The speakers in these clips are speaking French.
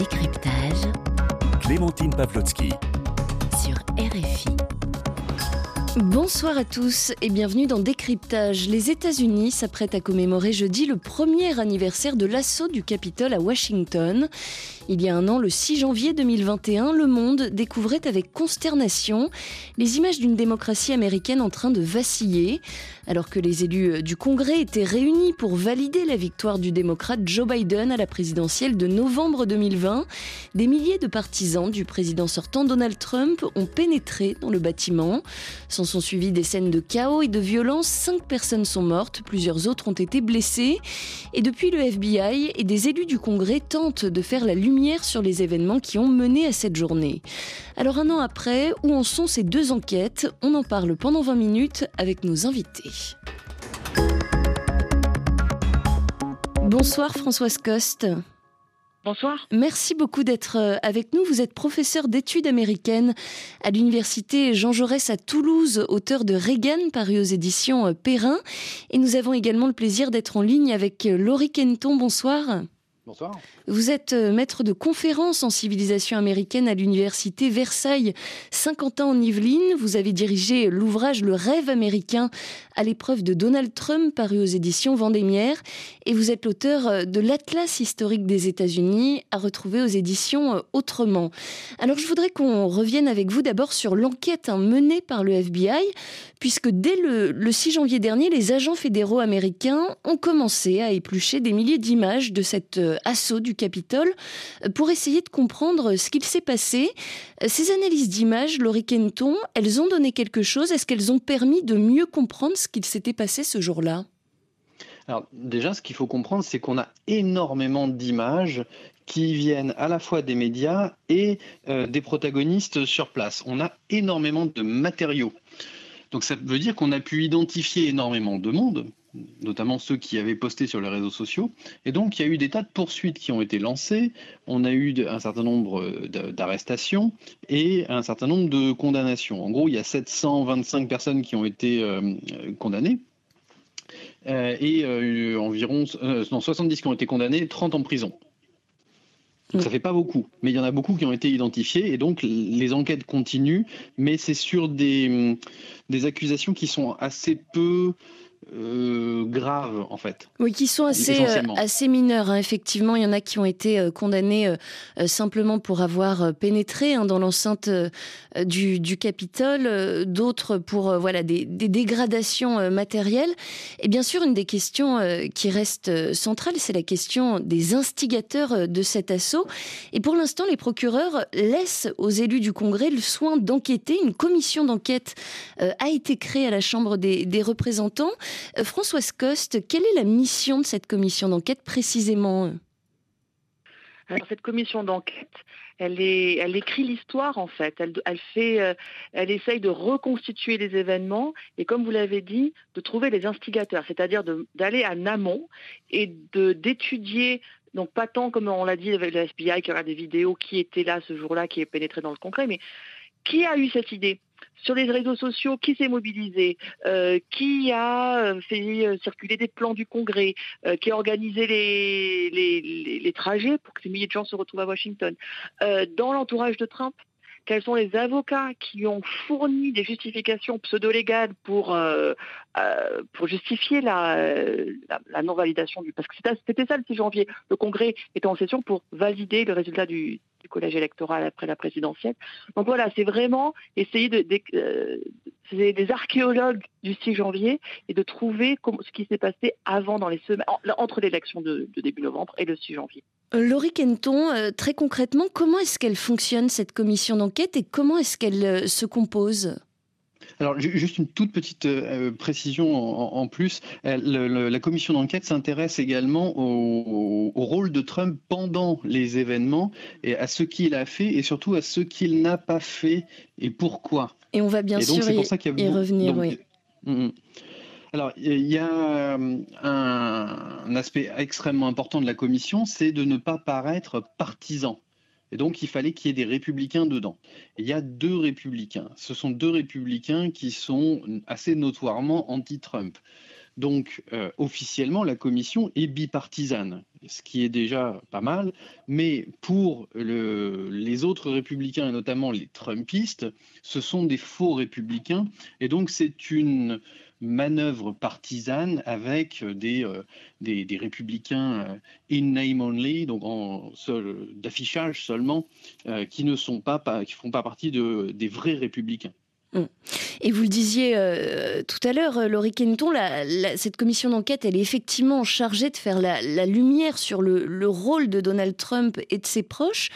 Décryptage Clémentine Pavlotsky. sur RFI. Bonsoir à tous et bienvenue dans Décryptage. Les États-Unis s'apprêtent à commémorer jeudi le premier anniversaire de l'assaut du Capitole à Washington. Il y a un an, le 6 janvier 2021, le monde découvrait avec consternation les images d'une démocratie américaine en train de vaciller. Alors que les élus du Congrès étaient réunis pour valider la victoire du démocrate Joe Biden à la présidentielle de novembre 2020, des milliers de partisans du président sortant Donald Trump ont pénétré dans le bâtiment. S'en sont suivies des scènes de chaos et de violence. Cinq personnes sont mortes, plusieurs autres ont été blessées. Et depuis, le FBI et des élus du Congrès tentent de faire la lumière sur les événements qui ont mené à cette journée. Alors un an après, où en sont ces deux enquêtes? On en parle pendant 20 minutes avec nos invités. Bonsoir Françoise Coste. Bonsoir. Merci beaucoup d'être euh, avec nous. Vous êtes professeur d'études américaines à l'université Jean Jaurès à Toulouse, auteur de Reagan, paru aux éditions euh, Perrin. Et nous avons également le plaisir d'être en ligne avec euh, Laurie Kenton. Bonsoir. Bonsoir. Vous êtes euh, maître de conférences en civilisation américaine à l'université Versailles Saint-Quentin en Yvelines. Vous avez dirigé l'ouvrage Le rêve américain à l'épreuve de Donald Trump paru aux éditions Vendémiaire et vous êtes l'auteur euh, de l'Atlas historique des États-Unis à retrouver aux éditions euh, Autrement. Alors je voudrais qu'on revienne avec vous d'abord sur l'enquête hein, menée par le FBI puisque dès le, le 6 janvier dernier, les agents fédéraux américains ont commencé à éplucher des milliers d'images de cet euh, assaut du Capitole euh, pour essayer de comprendre ce qu'il s'est passé. Euh, Ces analyses d'images, Laurie Kenton, elles ont donné quelque chose Est-ce qu'elles ont permis de mieux comprendre ce qu'il s'était passé ce jour-là? Alors déjà, ce qu'il faut comprendre, c'est qu'on a énormément d'images qui viennent à la fois des médias et euh, des protagonistes sur place. On a énormément de matériaux. Donc ça veut dire qu'on a pu identifier énormément de monde, notamment ceux qui avaient posté sur les réseaux sociaux. Et donc il y a eu des tas de poursuites qui ont été lancées. On a eu un certain nombre euh, d'arrestations et un certain nombre de condamnations. En gros, il y a 725 personnes qui ont été euh, euh, condamnées. Euh, et euh, environ euh, non, 70 qui ont été condamnés, 30 en prison. Donc, Mm. ça fait pas beaucoup, mais il y en a beaucoup qui ont été identifiés et donc les enquêtes continuent, mais c'est sur des, des accusations qui sont assez peu euh, graves en fait. Oui, qui sont assez, euh, assez mineurs. hein. Effectivement, il y en a qui ont été euh, condamnés simplement pour avoir pénétré hein, dans l'enceinte du, du Capitole, d'autres pour voilà des, des dégradations matérielles. Et bien sûr, une des questions qui reste centrale, c'est la question des instigateurs de cet assaut. Et pour l'instant, les procureurs laissent aux élus du Congrès le soin d'enquêter. Une commission d'enquête a été créée à la Chambre des, des représentants. Euh, Françoise Coste, quelle est la mission de cette commission d'enquête précisément Alors cette commission d'enquête, elle, écrit l'histoire en fait. Euh, elle essaye de reconstituer les événements et comme vous l'avez dit, de trouver les instigateurs, c'est-à-dire d'aller en amont et d'étudier. Donc pas tant comme on l'a dit avec le FBI qui aura des vidéos qui était là ce jour-là, qui est pénétré dans le concret, mais qui a eu cette idée? Sur les réseaux sociaux, qui s'est mobilisé, euh, qui a euh, fait euh, circuler des plans du Congrès, qui a organisé les, trajets pour que ces milliers de gens se retrouvent à Washington. Dans l'entourage de Trump, quels sont les avocats qui ont fourni des justifications pseudo-légales pour, justifier la, non-validation du... Parce que c'était ça le 6 janvier. Le Congrès était en session pour valider le résultat du, du collège électoral après la présidentielle. Donc voilà, c'est vraiment essayer de... de- euh, des archéologues du 6 janvier et de trouver ce qui s'est passé avant dans les semaines, en- entre l'élection de, de début novembre et le 6 janvier. Euh, Laurie Kenton, euh, très concrètement, comment est-ce qu'elle fonctionne cette commission d'enquête et comment est-ce qu'elle se compose? Alors ju- juste une toute petite euh, précision en, en plus, Euh, le- le- la commission d'enquête s'intéresse également au, au rôle de Trump pendant les événements et à ce qu'il a fait et surtout à ce qu'il n'a pas fait et pourquoi. Et on va bien et donc sûr y, pour ça qu'il y a y beaucoup- revenir, donc, oui. Mm, mm. Alors, il y a euh, un, un aspect extrêmement important de la commission, c'est de ne pas paraître partisan. Et donc, il fallait qu'il y ait des républicains dedans. Il y a deux républicains. Ce sont deux républicains qui sont assez notoirement anti-Trump. Donc, euh, officiellement, la commission est bipartisane, ce qui est déjà pas mal. Mais pour les autres républicains, et notamment les Trumpistes, ce sont des faux républicains. Et donc, c'est une manœuvre partisane avec des, euh, des, républicains euh, in name only, donc en d'affichage seulement, qui ne sont pas, qui font pas partie de, des vrais républicains. Mm. Et vous le disiez euh, tout à l'heure, euh, Laurie Kenton, cette commission d'enquête, elle est effectivement chargée de faire la, lumière sur le, rôle de Donald Trump et de ses proches.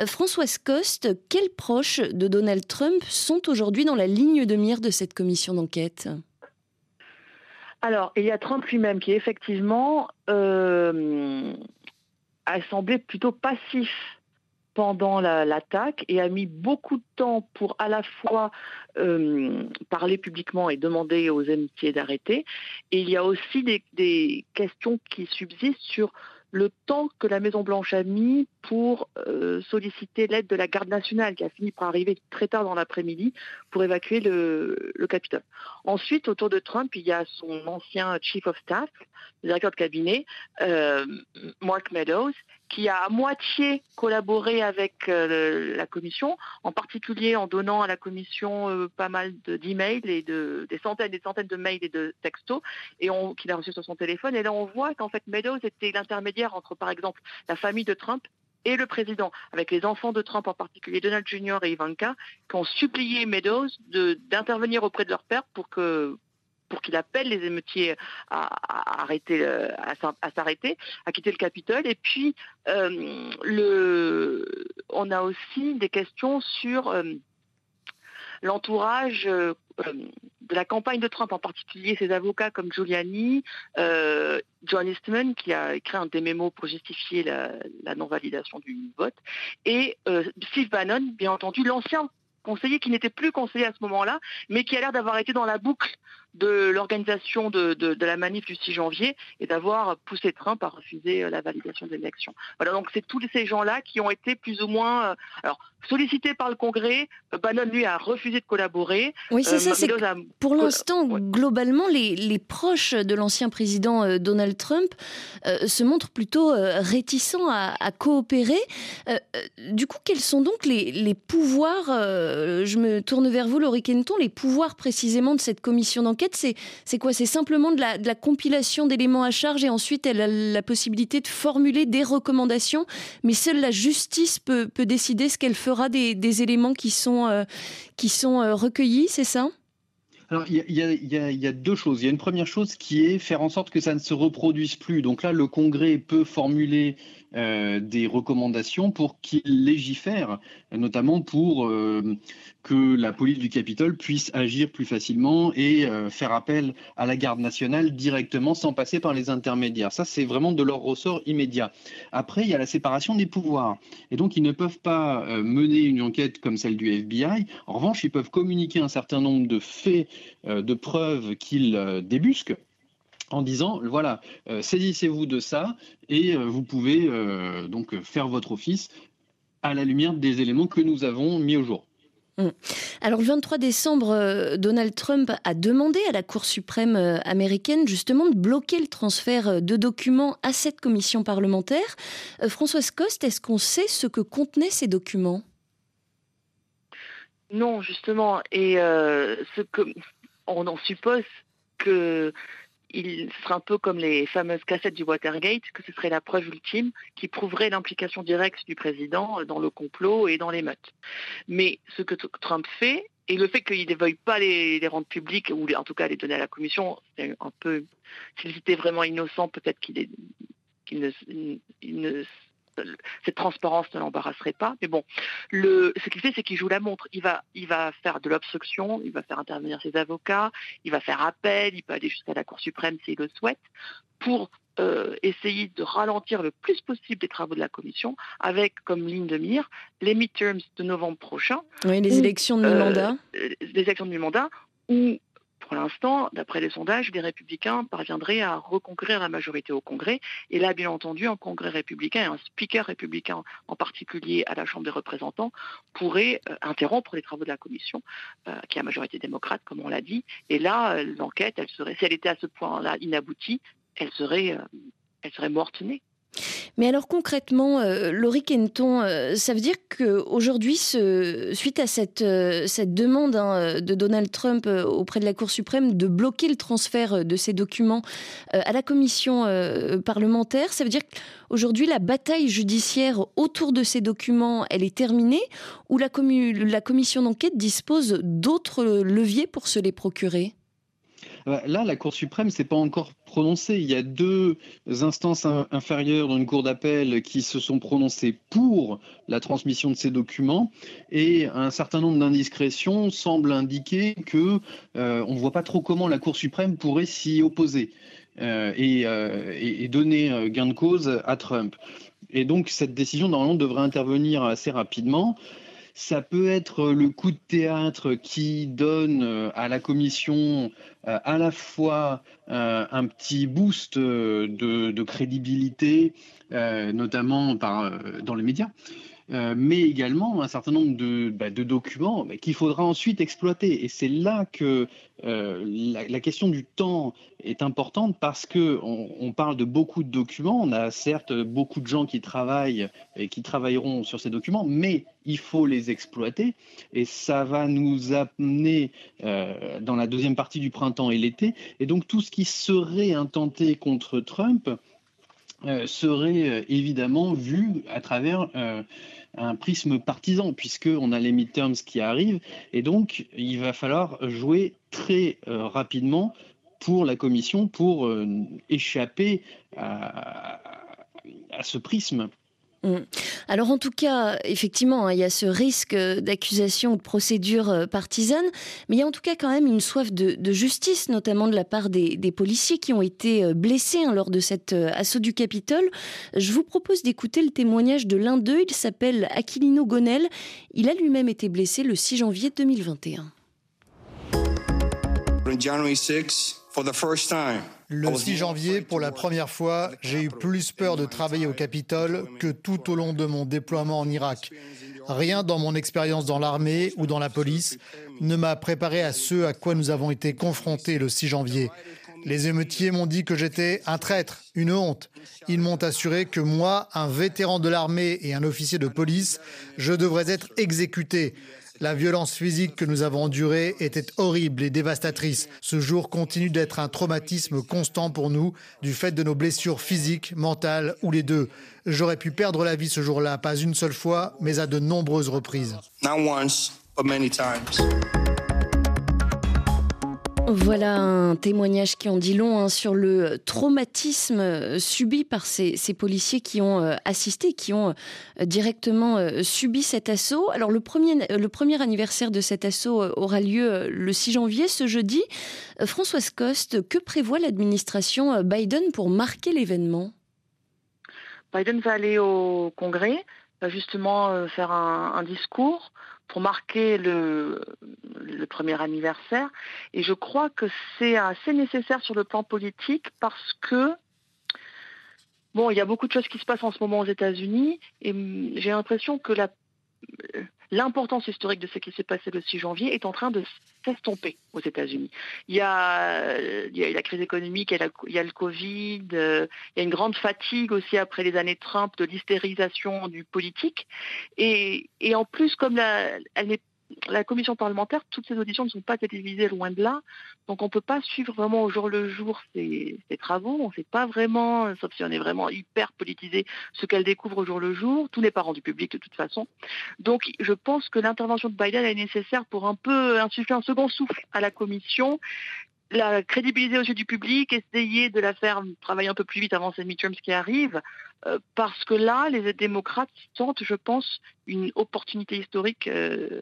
Euh, Françoise Coste, quels proches de Donald Trump sont aujourd'hui dans la ligne de mire de cette commission d'enquête? Alors, il y a Trump lui-même qui effectivement a semblé plutôt passif pendant l'attaque et a mis beaucoup de temps pour à la fois euh, parler publiquement et demander aux amitiés d'arrêter. Et il y a aussi des, des questions qui subsistent sur le temps que la Maison-Blanche a mis pour euh, solliciter l'aide de la garde nationale, qui a fini par arriver très tard dans l'après-midi pour évacuer le, le Capitole. Ensuite, autour de Trump, il y a son ancien chief of staff, le directeur de cabinet, euh, Mark Meadows, qui a à moitié collaboré avec euh, la commission, en particulier en donnant à la commission pas mal d'emails et de, des centaines et des centaines de mails et de textos et qu'il a reçus sur son téléphone. Et là, on voit qu'en fait, Meadows était l'intermédiaire entre, par exemple, la famille de Trump et le président, avec les enfants de Trump en particulier, Donald Jr. et Ivanka, qui ont supplié Meadows d'intervenir auprès de leur père pour qu'il appelle les émeutiers à, arrêter, à, s'arrêter, à quitter le Capitole. Et puis, euh, on a aussi des questions sur euh, l'entourage euh, de la campagne de Trump, en particulier ses avocats comme Giuliani, euh, John Eastman, qui a écrit un des mémos pour justifier la, non-validation du vote, et euh, Steve Bannon, bien entendu, l'ancien conseiller qui n'était plus conseiller à ce moment-là, mais qui a l'air d'avoir été dans la boucle de l'organisation de, la manif du 6 janvier et d'avoir poussé Trump à refuser euh, la validation de l'élection. Voilà, donc c'est tous ces gens-là qui ont été plus ou moins euh, alors, sollicités par le Congrès. Euh, Bannon, lui, a refusé de collaborer. Oui, c'est ça. pour l'instant, globalement, les, proches de l'ancien président Donald Trump se montrent plutôt réticents à, coopérer. du coup, quels sont donc les, pouvoirs, je me tourne vers vous, Laurie Kenton, les pouvoirs précisément de cette commission d'enquête? C'est quoi? C'est simplement de la, compilation d'éléments à charge et ensuite elle a la possibilité de formuler des recommandations, mais seule la justice peut, décider ce qu'elle fera des, éléments qui sont, euh, euh, recueillis, c'est ça? Alors, il y, a, deux choses. Il y a une première chose qui est faire en sorte que ça ne se reproduise plus. Donc là, le Congrès peut formuler euh, des recommandations pour qu'il légifère, notamment pour euh, que la police du Capitole puisse agir plus facilement et euh, faire appel à la garde nationale directement sans passer par les intermédiaires. Ça, c'est vraiment de leur ressort immédiat. Après, il y a la séparation des pouvoirs. Et donc, ils ne peuvent pas mener une enquête comme celle du FBI. En revanche, ils peuvent communiquer un certain nombre de faits, de preuves qu'ils débusquent en disant voilà, euh, saisissez-vous de ça et euh, vous pouvez euh, donc faire votre office à la lumière des éléments que nous avons mis au jour. Mmh. Alors le 23 décembre, Donald Trump a demandé à la Cour suprême américaine justement de bloquer le transfert de documents à cette commission parlementaire. Françoise Coste, est-ce qu'on sait ce que contenaient ces documents? Non, justement, et ce que on en suppose que il sera un peu comme les fameuses cassettes du Watergate, que ce serait la preuve ultime qui prouverait l'implication directe du président dans le complot et dans les meutes. Mais ce que Trump fait, et le fait qu'il ne veuille pas les, rendre publics, ou en tout cas les donner à la commission, c'est un peu, s'il était vraiment innocent, peut-être qu'il ne cette transparence ne l'embarrasserait pas. Mais bon, le, ce qu'il fait, c'est qu'il joue la montre. Il va, il va faire de l'obstruction, il va faire intervenir ses avocats, il va faire appel, il peut aller jusqu'à la Cour suprême s'il le souhaite, pour euh, essayer de ralentir le plus possible les travaux de la Commission, avec comme ligne de mire les midterms de novembre prochain. Oui, les élections de mi-mandat. Euh, les élections de mi-mandat, où pour l'instant, d'après les sondages, les républicains parviendraient à reconquérir la majorité au Congrès. Et là, bien entendu, un Congrès républicain et un speaker républicain, en particulier à la Chambre des représentants, pourraient euh, interrompre les travaux de la commission, euh, qui a majorité démocrate, comme on l'a dit. Et là, euh, l'enquête, elle serait, si elle était à ce point-là inaboutie, elle serait, elle serait morte née. Mais alors concrètement, euh, Laurie Kenton, euh, ça veut dire qu'aujourd'hui, suite à cette, euh, demande hein, de Donald Trump auprès de la Cour suprême de bloquer le transfert de ces documents à la commission parlementaire, ça veut dire qu'aujourd'hui, la bataille judiciaire autour de ces documents, elle est terminée ou la, commission d'enquête dispose d'autres leviers pour se les procurer? Là, la Cour suprême s'est pas encore prononcée. Il y a deux instances inférieures dans une cour d'appel qui se sont prononcées pour la transmission de ces documents et un certain nombre d'indiscrétions semblent indiquer que euh, on ne voit pas trop comment la Cour suprême pourrait s'y opposer euh, euh, et, et, donner gain de cause à Trump. Et donc cette décision normalement devrait intervenir assez rapidement. Ça peut être le coup de théâtre qui donne euh, à la commission euh, à la fois euh, un petit boost de, crédibilité, notamment dans les médias, euh, mais également un certain nombre de, bah, documents qu'il faudra ensuite exploiter. Et c'est là que euh, la, question du temps est importante parce que on, parle de beaucoup de documents. On a certes beaucoup de gens qui travaillent et qui travailleront sur ces documents, mais il faut les exploiter. Et ça va nous amener euh, dans la deuxième partie du printemps et l'été. Et donc tout ce qui serait intenté contre Trump serait évidemment vu à travers un prisme partisan, puisqu'on a les midterms qui arrivent, et donc il va falloir jouer très euh, rapidement pour la Commission pour euh, échapper à, ce prisme. Mm. Alors en tout cas, effectivement, hein, il y a ce risque d'accusation ou de procédure euh, partisane, mais il y a en tout cas quand même une soif de, justice, notamment de la part des, policiers qui ont été euh, blessés hein, lors de cet euh, assaut du Capitole. Je vous propose d'écouter le témoignage de l'un d'eux, il s'appelle Aquilino Gonel, il a lui-même été blessé le 6 janvier 2021. Le 6 janvier, pour la première fois, j'ai eu plus peur de travailler au Capitole que tout au long de mon déploiement en Irak. Rien dans mon expérience dans l'armée ou dans la police ne m'a préparé à ce à quoi nous avons été confrontés le 6 janvier. Les émeutiers m'ont dit que j'étais un traître, une honte. Ils m'ont assuré que moi, un vétéran de l'armée et un officier de police, je devrais être exécuté. La violence physique que nous avons endurée était horrible et dévastatrice. Ce jour continue d'être un traumatisme constant pour nous du fait de nos blessures physiques, mentales ou les deux. J'aurais pu perdre la vie ce jour-là, pas une seule fois, mais à de nombreuses reprises. Voilà un témoignage qui en dit long hein, sur le traumatisme euh, subi par ces, policiers qui ont euh, assisté, qui ont euh, directement subi cet assaut. Alors le premier, anniversaire de cet assaut aura lieu le 6 janvier, ce jeudi. Françoise Coste, que prévoit l'administration Biden pour marquer l'événement? Biden va aller au Congrès, va justement faire un discours pour marquer le, premier anniversaire. Et je crois que c'est assez nécessaire sur le plan politique parce que Bon, il y a beaucoup de choses qui se passent en ce moment aux États-Unis et j'ai l'impression que la, l'importance historique de ce qui s'est passé le 6 janvier est en train de s'estomper aux États-Unis. Il y a, il y a la crise économique, il y a, il y a le Covid, euh, il y a une grande fatigue aussi après les années Trump de l'hystérisation du politique. Et, et en plus, comme la, elle n'est la commission parlementaire, toutes ces auditions ne sont pas télévisées loin de là, donc on ne peut pas suivre vraiment au jour le jour ces, travaux, on ne sait pas vraiment, sauf si on est vraiment hyper politisé, ce qu'elle découvre au jour le jour, tout n'est pas rendu public de toute façon. Donc je pense que l'intervention de Biden est nécessaire pour un peu insuffler un second souffle à la commission, la crédibiliser aux yeux du public, essayer de la faire travailler un peu plus vite avant ces midterms qui arrivent, euh, parce que là, les démocrates sentent, je pense, une opportunité historique euh,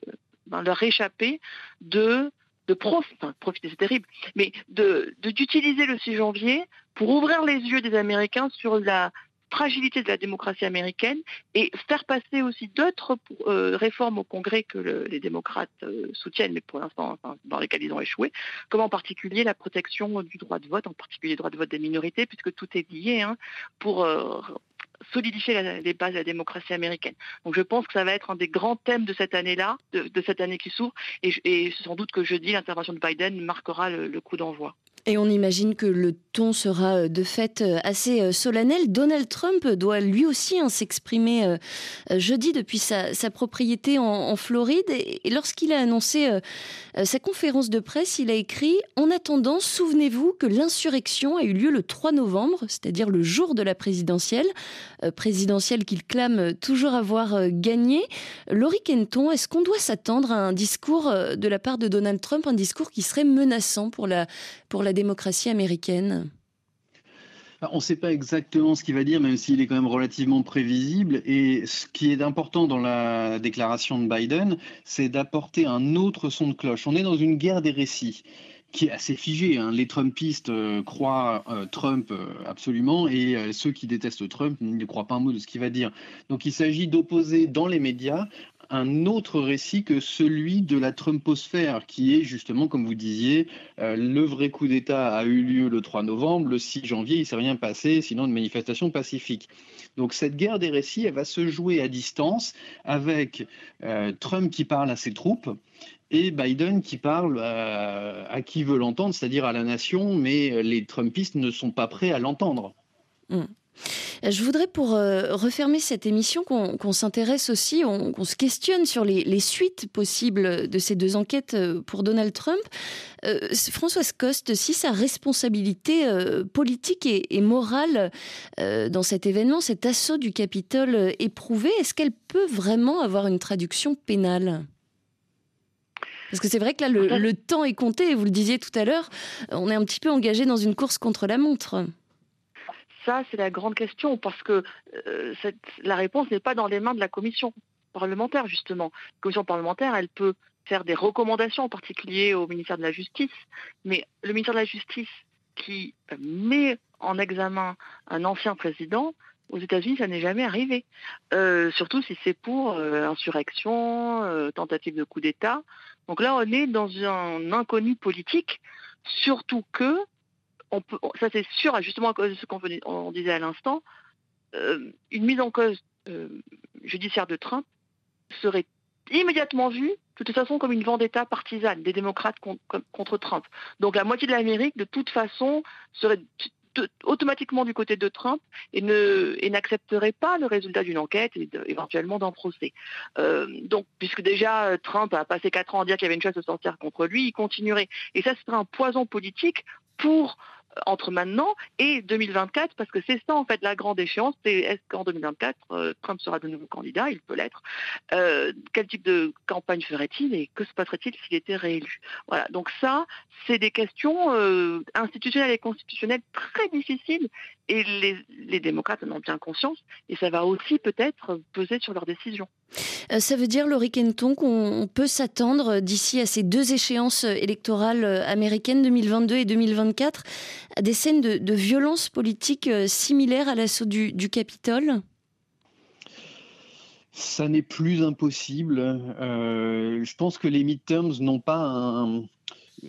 leur échapper de, profiter, c'est terrible, mais d'utiliser de, d'utiliser le 6 janvier pour ouvrir les yeux des Américains sur la fragilité de la démocratie américaine et faire passer aussi d'autres euh, réformes au Congrès que les démocrates euh, soutiennent, mais pour l'instant dans lesquelles ils ont échoué, comme en particulier la protection du droit de vote, en particulier le droit de vote des minorités, puisque tout est lié hein, pour euh, solidifier les bases de la démocratie américaine. Donc je pense que ça va être un des grands thèmes de cette année-là, de, cette année qui s'ouvre, et, sans doute que jeudi, l'intervention de Biden marquera le coup d'envoi. Et on imagine que le ton sera euh, de fait euh, assez euh, solennel. Donald Trump doit lui aussi hein, s'exprimer jeudi depuis sa, propriété en, Floride. Et, lorsqu'il a annoncé sa conférence de presse, il a écrit En attendant, souvenez-vous que l'insurrection a eu lieu le 3 novembre, c'est-à-dire le jour de la présidentielle, présidentielle qu'il clame toujours avoir gagnée. Laurie Kenton, est-ce qu'on doit s'attendre à un discours de la part de Donald Trump, un discours qui serait menaçant pour la, pour la démocratie américaine? On ne sait pas exactement ce qu'il va dire, même s'il est quand même relativement prévisible. Et ce qui est important dans la déclaration de Biden, c'est d'apporter un autre son de cloche. On est dans une guerre des récits qui est assez figée. Hein. Les Trumpistes euh, croient euh, Trump euh, absolument et ceux qui détestent Trump ne croient pas un mot de ce qu'il va dire. Donc il s'agit d'opposer dans les médias un autre récit que celui de la Trumposphère, qui est justement, comme vous disiez, euh, le vrai coup d'État a eu lieu le 3 novembre, le 6 janvier, il ne s'est rien passé, sinon une manifestation pacifique. Donc cette guerre des récits, elle va se jouer à distance avec euh, Trump qui parle à ses troupes et Biden qui parle à qui veut l'entendre, c'est-à-dire à la nation, mais les Trumpistes ne sont pas prêts à l'entendre. Mmh. Je voudrais, pour euh, refermer cette émission, qu'on s'intéresse aussi, qu'on se questionne sur les, suites possibles de ces deux enquêtes euh, pour Donald Trump. Euh, Françoise Coste, si sa responsabilité politique et, morale dans cet événement, cet assaut du Capitole éprouvé, est-ce qu'elle peut vraiment avoir une traduction pénale? Parce que c'est vrai que là, le, le, temps est compté, vous le disiez tout à l'heure, on est un petit peu engagé dans une course contre la montre. Ça, c'est la grande question, parce que euh, la réponse n'est pas dans les mains de la commission parlementaire, justement. La commission parlementaire, elle peut faire des recommandations, en particulier au ministère de la Justice, mais le ministère de la Justice qui met en examen un ancien président, aux États-Unis, ça n'est jamais arrivé. Euh, surtout si c'est pour euh, insurrection, tentative de coup d'État. Donc là, on est dans un inconnu politique, surtout que ça c'est sûr, justement à cause de ce qu'on disait à l'instant, euh, une mise en cause euh, judiciaire de Trump serait immédiatement vue, de toute façon, comme une vendetta partisane des démocrates contre, Trump. Donc la moitié de l'Amérique, de toute façon, serait automatiquement du côté de Trump et n'accepterait pas le résultat d'une enquête et éventuellement d'un procès. Euh, donc, puisque déjà Trump a passé quatre ans à dire qu'il y avait une chance de sortir contre lui, il continuerait. Et ça, ce serait un poison politique pour entre maintenant et 2024, parce que c'est ça en fait la grande échéance, c'est est-ce qu'en 2024, euh, Trump sera de nouveau candidat, il peut l'être, euh, quel type de campagne ferait-il et que se passerait-il s'il était réélu? Voilà, donc ça, c'est des questions euh, institutionnelles et constitutionnelles très difficiles et les, les démocrates en ont bien conscience et ça va aussi peut-être peser sur leurs décisions. Ça veut dire, Laurie Kenton, qu'on peut s'attendre d'ici à ces deux échéances électorales américaines 2022 et 2024 à des scènes de, violence politique euh, similaires à l'assaut du, Capitole? Ça n'est plus impossible. Euh, je pense que les midterms n'ont pas un,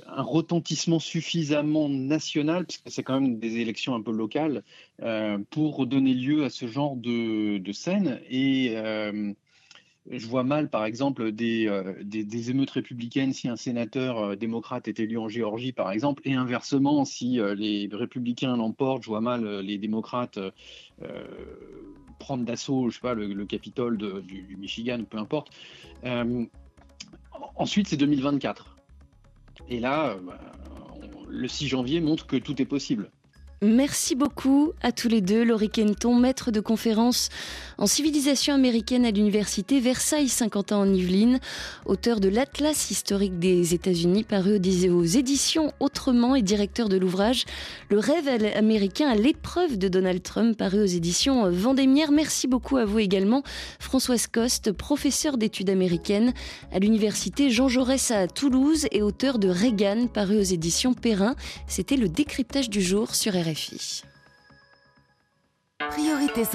retentissement suffisamment national, puisque c'est quand même des élections un peu locales, pour donner lieu à ce genre de, de scène. Et je vois mal, par exemple, euh, des, des, émeutes républicaines si un sénateur euh, démocrate est élu en Géorgie, par exemple, et inversement, si euh, les républicains l'emportent, je vois mal les démocrates prendre d'assaut, le, Capitole du, Michigan, peu importe. ensuite, c'est 2024. Et là, le 6 janvier montre que tout est possible. Merci beaucoup à tous les deux. Laurie Kenton, maître de conférence en civilisation américaine à l'université Versailles-Saint-Quentin en Yvelines, auteur de l'Atlas historique des États-Unis paru aux éditions Autrement et directeur de l'ouvrage Le rêve américain à l'épreuve de Donald Trump paru aux éditions Vendémiaire. Merci beaucoup à vous également, Françoise Coste, professeur d'études américaines à l'université Jean Jaurès à Toulouse et auteur de Reagan paru aux éditions Perrin. C'était le décryptage du jour sur RFI. Priorité